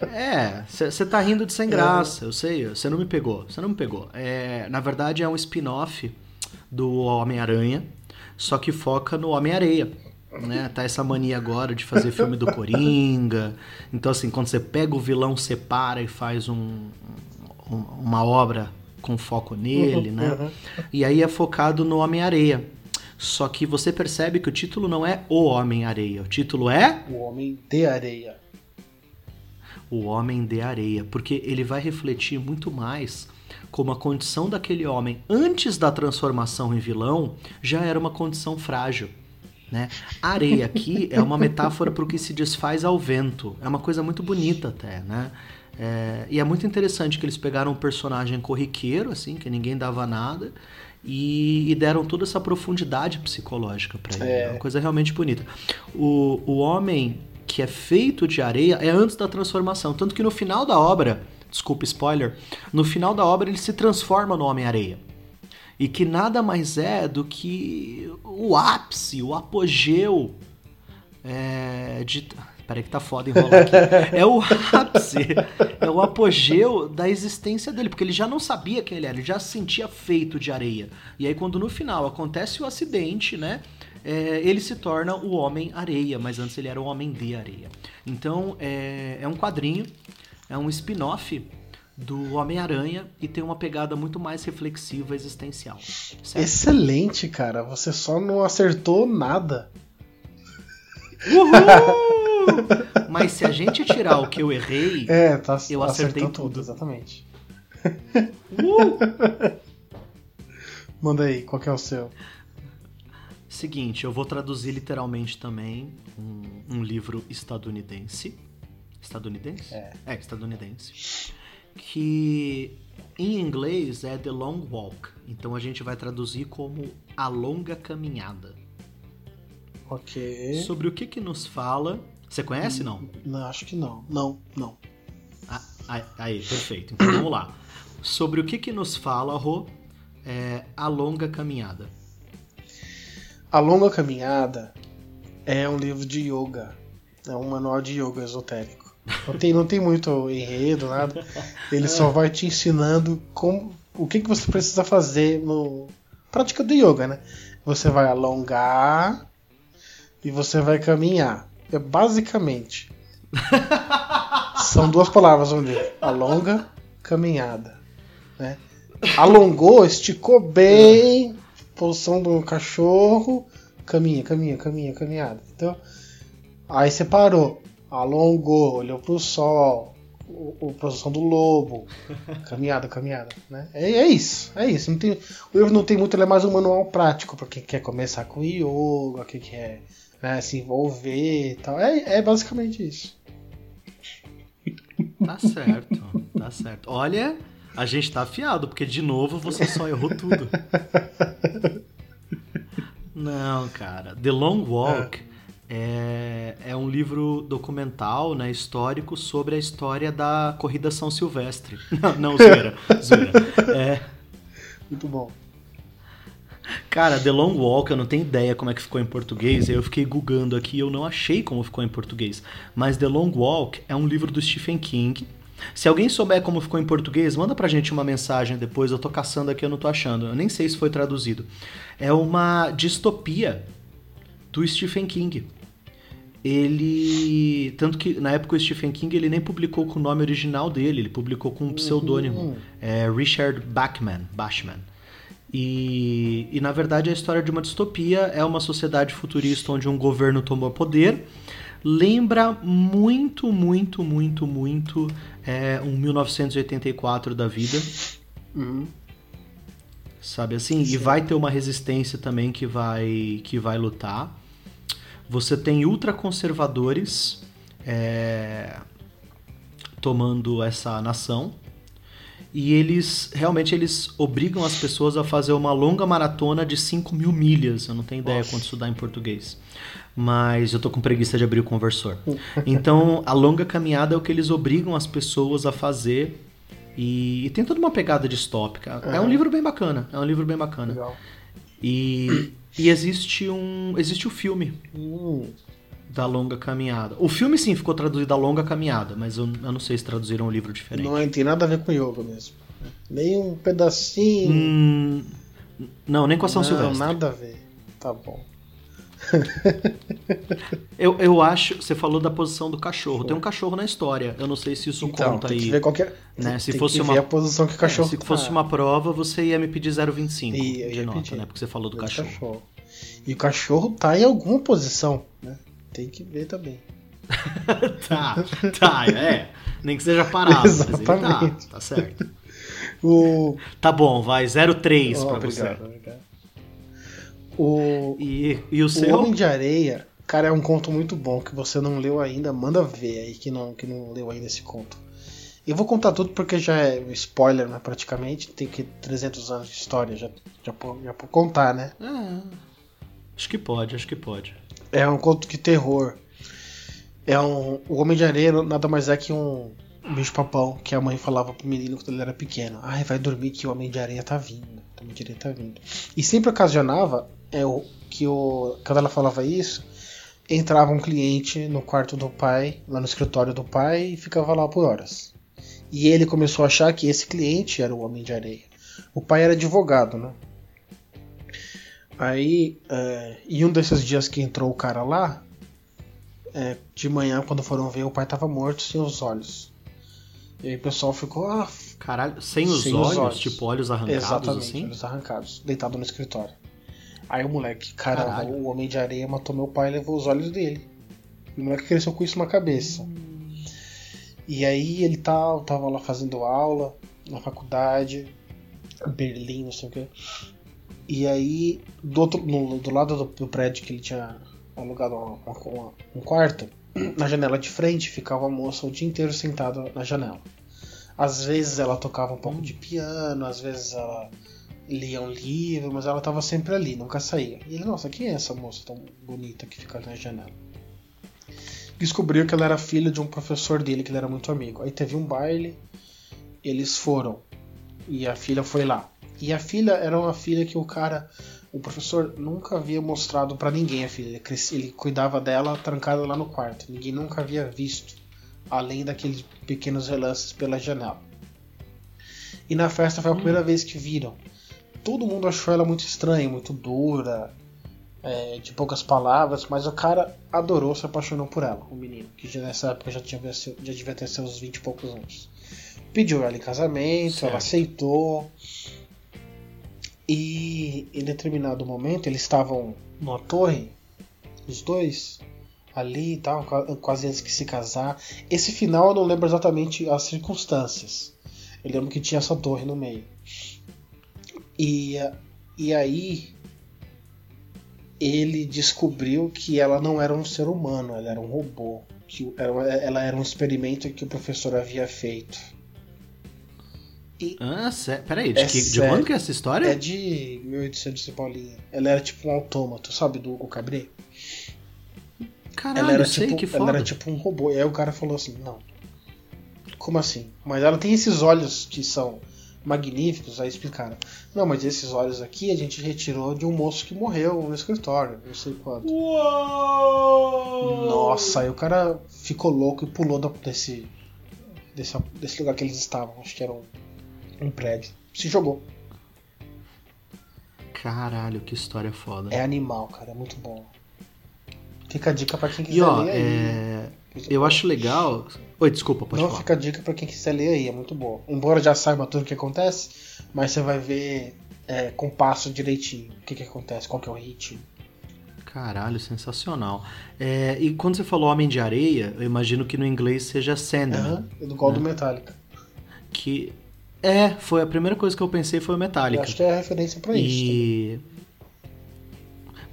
É, você tá rindo de sem graça, eu sei. Você não me pegou. Você não me pegou. É, na verdade, é um spin-off do Homem-Aranha, só que foca no Homem-Areia. Né? Tá essa mania agora de fazer filme do Coringa. Então, assim, quando você pega o vilão, separa e faz um, um- uma obra com foco nele, Uhum, né? uhum. E aí é focado no Homem-Areia. Só que você percebe que o título não é O Homem-Areia. O título é O Homem de Areia. O Homem de Areia. Porque ele vai refletir muito mais como a condição daquele homem antes da transformação em vilão já era uma condição frágil. Né? Areia aqui é uma metáfora para o que se desfaz ao vento. É uma coisa muito bonita até, né? É, e é muito interessante que eles pegaram um personagem corriqueiro, assim, que ninguém dava nada, e, e deram toda essa profundidade psicológica para ele. É. É uma coisa realmente bonita. O, o homem que é feito de areia é antes da transformação. Tanto que no final da obra, desculpa spoiler, no final da obra ele se transforma no Homem-Areia. E que nada mais é do que o ápice, o apogeu é, de. Peraí que tá foda enrolar aqui. (laughs) É o ápice, é o apogeu da existência dele, porque ele já não sabia quem ele era, ele já se sentia feito de areia. E aí, quando no final acontece o acidente, né? é, ele se torna o Homem-Areia, mas antes ele era o Homem de Areia. Então, é, é um quadrinho, é um spin-off do Homem-Aranha e tem uma pegada muito mais reflexiva existencial. certo? Excelente, cara. Você só não acertou nada. Uhul! (laughs) Mas se a gente tirar o que eu errei, É, tá Eu acertei acertou tudo. Exatamente. uh! Manda aí, qual que é o seu? Seguinte, eu vou traduzir literalmente também um, um livro estadunidense. Estadunidense? É. É, estadunidense. Que em inglês é The Long Walk. Então a gente vai traduzir como A Longa Caminhada. Ok. Sobre o que que nos fala. Você conhece, não? Não, acho que não. Não, não. Ah, aí, aí, perfeito. Então vamos lá. Sobre o que que nos fala, Rô, é A Longa Caminhada. A Longa Caminhada é um livro de yoga. É um manual de yoga esotérico. Não tem, não tem muito enredo, nada. Ele só vai te ensinando como, o que, que você precisa fazer no prática do yoga, né? Você vai alongar e você vai caminhar. É basicamente. São duas palavras no livro. Alonga, caminhada. Né? Alongou, esticou bem, posição do cachorro, caminha, caminha, caminha, caminhada. Então, aí você parou, alongou, olhou pro sol, o, o posição do lobo, (laughs) caminhada, caminhada, né? É, é isso, é isso. Não tem, o livro não tem muito, ele é mais um manual prático para quem quer começar com yoga, quem quer né, se envolver e tal. É, é basicamente isso. Tá certo, tá certo. Olha, a gente tá afiado, porque de novo você só errou tudo. (laughs) Não, cara. The Long Walk é, é um livro documental, né, histórico, sobre a história da corrida São Silvestre. (laughs) Não, não zoeira, zoeira. É, Muito bom. Cara, The Long Walk, eu não tenho ideia como é que ficou em português. Eu fiquei googando aqui e eu não achei como ficou em português. Mas The Long Walk é um livro do Stephen King. Se alguém souber como ficou em português, manda pra gente uma mensagem depois. Eu tô caçando aqui, eu não tô achando. Eu nem sei se foi traduzido. É uma distopia do Stephen King. Ele. Tanto que na época o Stephen King ele nem publicou com o nome original dele, ele publicou com um pseudônimo. É Richard Bachman. Bachman. E, e, na verdade a história de uma distopia é uma sociedade futurista onde um governo tomou poder. Lembra muito, muito, muito, muito é, um 1984 da vida. Uhum. Sabe assim? Sim. E vai ter uma resistência também que vai, que vai lutar. Você tem ultraconservadores é, tomando essa nação. E eles, realmente, eles obrigam as pessoas a fazer uma longa maratona de 5 mil milhas. Eu não tenho ideia Nossa. quanto isso dá em português. Mas eu tô com preguiça de abrir o conversor. (laughs) Então, a longa caminhada é o que eles obrigam as pessoas a fazer. E, e tem toda uma pegada distópica. É um livro bem bacana. É um livro bem bacana. Legal. E, e existe um. Existe o filme Hum, da longa caminhada. O filme sim ficou traduzido a longa caminhada, mas eu, eu não sei se traduziram um livro diferente. não tem nada a ver com yoga mesmo. Nem um pedacinho. Hum, não, nem com ação não, silvestre. nada a ver. Tá bom. (laughs) Eu, eu acho. Você falou da posição do cachorro. Tem um cachorro na história. Eu não sei se isso Então, conta tem que aí. ver qualquer. né, se tem fosse que uma- ver a posição que o cachorro É, se fosse tá. uma prova, você ia me pedir 0,25 E de nota, pedir. né? Porque você falou do do cachorro. E o cachorro tá em alguma posição, né? Tem que ver também. (laughs) tá, tá, é. Nem que seja parado, mas ele tá. Exatamente. Tá certo. (laughs) O. Tá bom, vai 0,3 Oh, pra obrigado, você. obrigado. O, E, e o o? Homem de Areia, cara, é um conto muito bom que você não leu ainda. Manda ver aí que não, que não leu ainda esse conto. Eu vou contar tudo porque já é um spoiler, né, praticamente. Tem que 300 anos de história, já, já, já por contar, né? É, acho que pode, acho que pode. É um conto de terror. É um, o Homem de Areia nada mais é que um bicho-papão que a mãe falava pro menino quando ele era pequeno. Ai, vai dormir que o Homem de Areia tá vindo. O Homem de Areia tá vindo. E sempre ocasionava é, o, que o, quando ela falava isso, entrava um cliente no quarto do pai, lá no escritório do pai, e ficava lá por horas. E ele começou a achar que esse cliente era o Homem de Areia. O pai era advogado, né? Aí, é, em um desses dias que entrou o cara lá, é, de manhã, quando foram ver, o pai tava morto sem os olhos. E aí o pessoal ficou, ah, Caralho, sem os, Sem os olhos, olhos. tipo olhos arrancados exatamente, assim? olhos arrancados, deitado no escritório. Aí o moleque, cara, Caralho. o homem de areia matou meu pai e levou os olhos dele. E o moleque cresceu com isso na cabeça. E aí ele tá, tava lá fazendo aula na faculdade, Berlim, não sei o que. E aí, do, outro, no- do lado do, do prédio que ele tinha alugado uma- uma- uma- um quarto, (clears throat) na janela de frente ficava a moça o dia inteiro sentada na janela. Às vezes ela tocava um pouco de piano, às vezes ela lia um livro, mas ela estava sempre ali, nunca saía. E ele, nossa, quem é essa moça tão bonita que fica na janela? Descobriu que ela era filha de um professor dele, que ele era muito amigo. Aí teve um baile, eles foram, e a filha foi lá. E a filha era uma filha que o cara, o professor nunca havia mostrado pra ninguém a filha. Ele, crescia, ele cuidava dela trancada lá no quarto. Ninguém nunca havia visto, além daqueles pequenos relances pela janela. E na festa foi a primeira vez que viram. Todo mundo achou ela muito estranha, muito dura, é, de poucas palavras, mas o cara adorou, se apaixonou por ela, o menino, que já nessa época já, tinha, já devia ter seus 20 e poucos anos. Pediu ela em casamento, Certo. ela aceitou. E em determinado momento eles estavam numa torre, os dois, ali e tal, qua- quase antes que se casar. Esse final eu não lembro exatamente as circunstâncias. Eu lembro que tinha essa torre no meio. E, e aí ele descobriu que ela não era um ser humano, ela era um robô. Que era, ela era um experimento que o professor havia feito. Ah, sé... peraí, de, É que, de sério. quando que é essa história? É de 1800 e Paulinha. Ela era tipo um autômato, sabe, do Hugo Cabret? Caralho, ela era sei, tipo, que ela foda. era tipo um robô. E aí o cara falou assim, não. Como assim? Mas ela tem esses olhos que são magníficos, aí explicaram. Não, mas esses olhos aqui a gente retirou de um moço que morreu no escritório, não sei quanto. Nossa, aí o cara ficou louco e pulou da- desse, desse, desse lugar que eles estavam, acho que era um, um prédio. Se jogou. Caralho, que história foda. É animal, cara, é muito bom. Fica a dica pra quem quiser E ó, ler aí. é... eu acho legal. Oi, desculpa, pode Não, falar. fica a dica pra quem quiser ler aí, é muito boa. Embora já saiba tudo o que acontece, mas você vai ver é, com passo direitinho o que, que acontece, qual que é o ritmo. Caralho, sensacional. É, e quando você falou Homem de Areia, eu imagino que no inglês seja Sandman. É do gol do Né? Metallica. Que. É, foi a primeira coisa que eu pensei foi o Eu Metallica. acho que é a referência pra isso. E.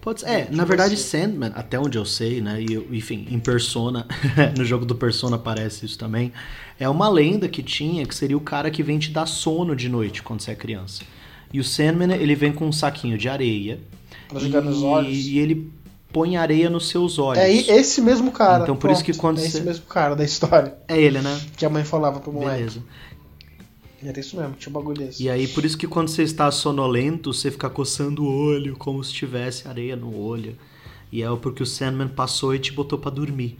Pode ser. É, na verdade, Sandman, até onde eu sei, né? E, enfim, em Persona, (laughs) no jogo do Persona aparece isso também. É uma lenda que tinha que seria o cara que vem te dar sono de noite quando você é criança. E o Sandman, ele vem com um saquinho de areia. Pra jogar nos olhos. E ele põe areia nos seus olhos. É esse mesmo cara. Então por isso que quando é você... esse mesmo cara da história. É ele, né? Que a mãe falava pro moleque. Beleza. Era isso mesmo, tinha um bagulho desse. E aí, por isso que quando você está sonolento, você fica coçando o olho, como se tivesse areia no olho. E é porque o Sandman passou e te botou pra dormir.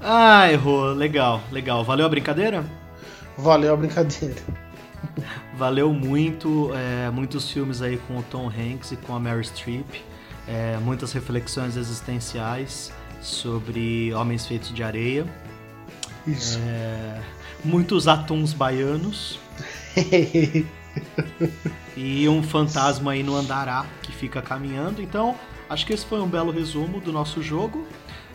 Ah, errou. Legal, legal. Valeu a brincadeira? Valeu a brincadeira. Valeu muito. é, muitos filmes aí com o Tom Hanks e com a Mary Streep. É, muitas reflexões existenciais sobre homens feitos de areia. Isso. É, muitos atuns baianos. (laughs) e um fantasma aí no andará que fica caminhando. Então, acho que esse foi um belo resumo do nosso jogo.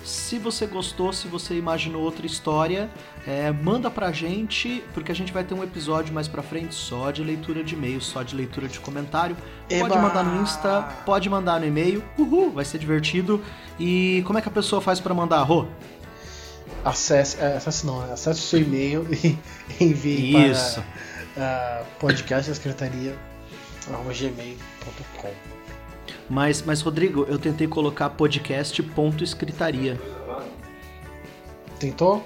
Se você gostou, se você imaginou outra história, é, manda pra gente, porque a gente vai ter um episódio mais pra frente só de leitura de e-mail, só de leitura de comentário. Pode Eba! mandar no Insta, pode mandar no e-mail. Uhul, vai ser divertido. E como é que a pessoa faz pra mandar, Rô? Acesse, é, acesse não, acesse o seu e-mail (laughs) e envie Isso. para uh, podcast Mas, mas, Rodrigo, eu tentei colocar podcast ponto escritaria. Tentou?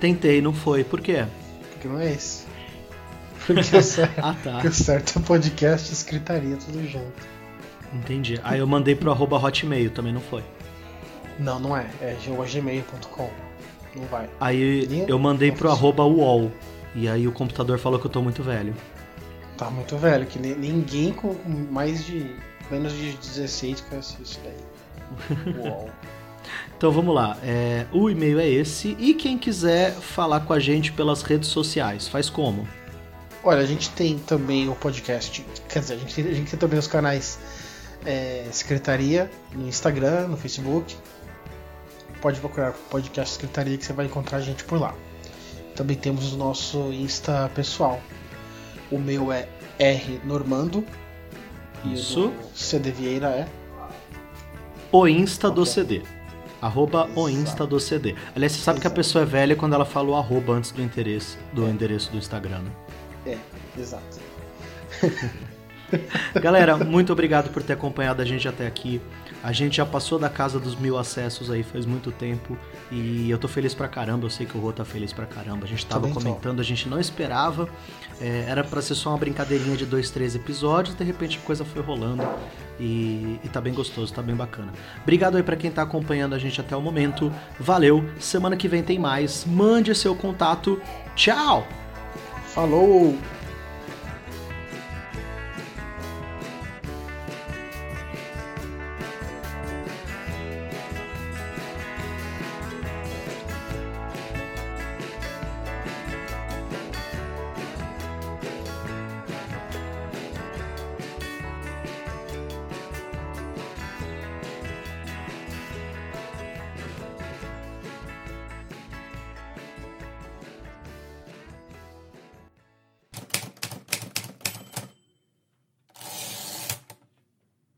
Tentei, não foi. Por quê? Porque não é esse. Porque o (laughs) certo, Ah, tá. o certo é podcast escritaria, tudo junto. Entendi. Aí eu mandei pro arroba hotmail, também não foi. Não, não é. É gmail.com. Não vai. Aí Linha? eu mandei pro Não arroba UOL. E aí o computador falou que eu tô muito velho. Tá muito velho, que ni- ninguém com mais de. Menos de 16 conhece isso daí. Uau. Então vamos lá. É, o e-mail é esse. E quem quiser falar com a gente pelas redes sociais, faz como? Olha, a gente tem também o podcast. Quer dizer, a gente tem, a gente tem também os canais é, Secretaria no Instagram, no Facebook. Pode procurar podcast Secretaria que você vai encontrar a gente por lá. Também temos o nosso Insta pessoal. O meu é R Normando. Isso. do CD Vieira é. O Insta do Ok. CD. Arroba o Insta do CD. Aliás, você sabe que a Exato. pessoa é velha quando ela fala o arroba antes do interesse, do endereço do Instagram. né? É, exato. (laughs) Galera, muito obrigado por ter acompanhado a gente até aqui. A gente já passou da casa dos mil acessos aí faz muito tempo e eu tô feliz pra caramba. Eu sei que o Rô tá feliz pra caramba. A gente tava comentando, a gente não esperava. É, era pra ser só uma brincadeirinha de dois, três episódios. De repente a coisa foi rolando e, e tá bem gostoso, tá bem bacana. Obrigado aí pra quem tá acompanhando a gente até o momento. Valeu. Semana que vem tem mais. Mande seu contato. Tchau. Falou!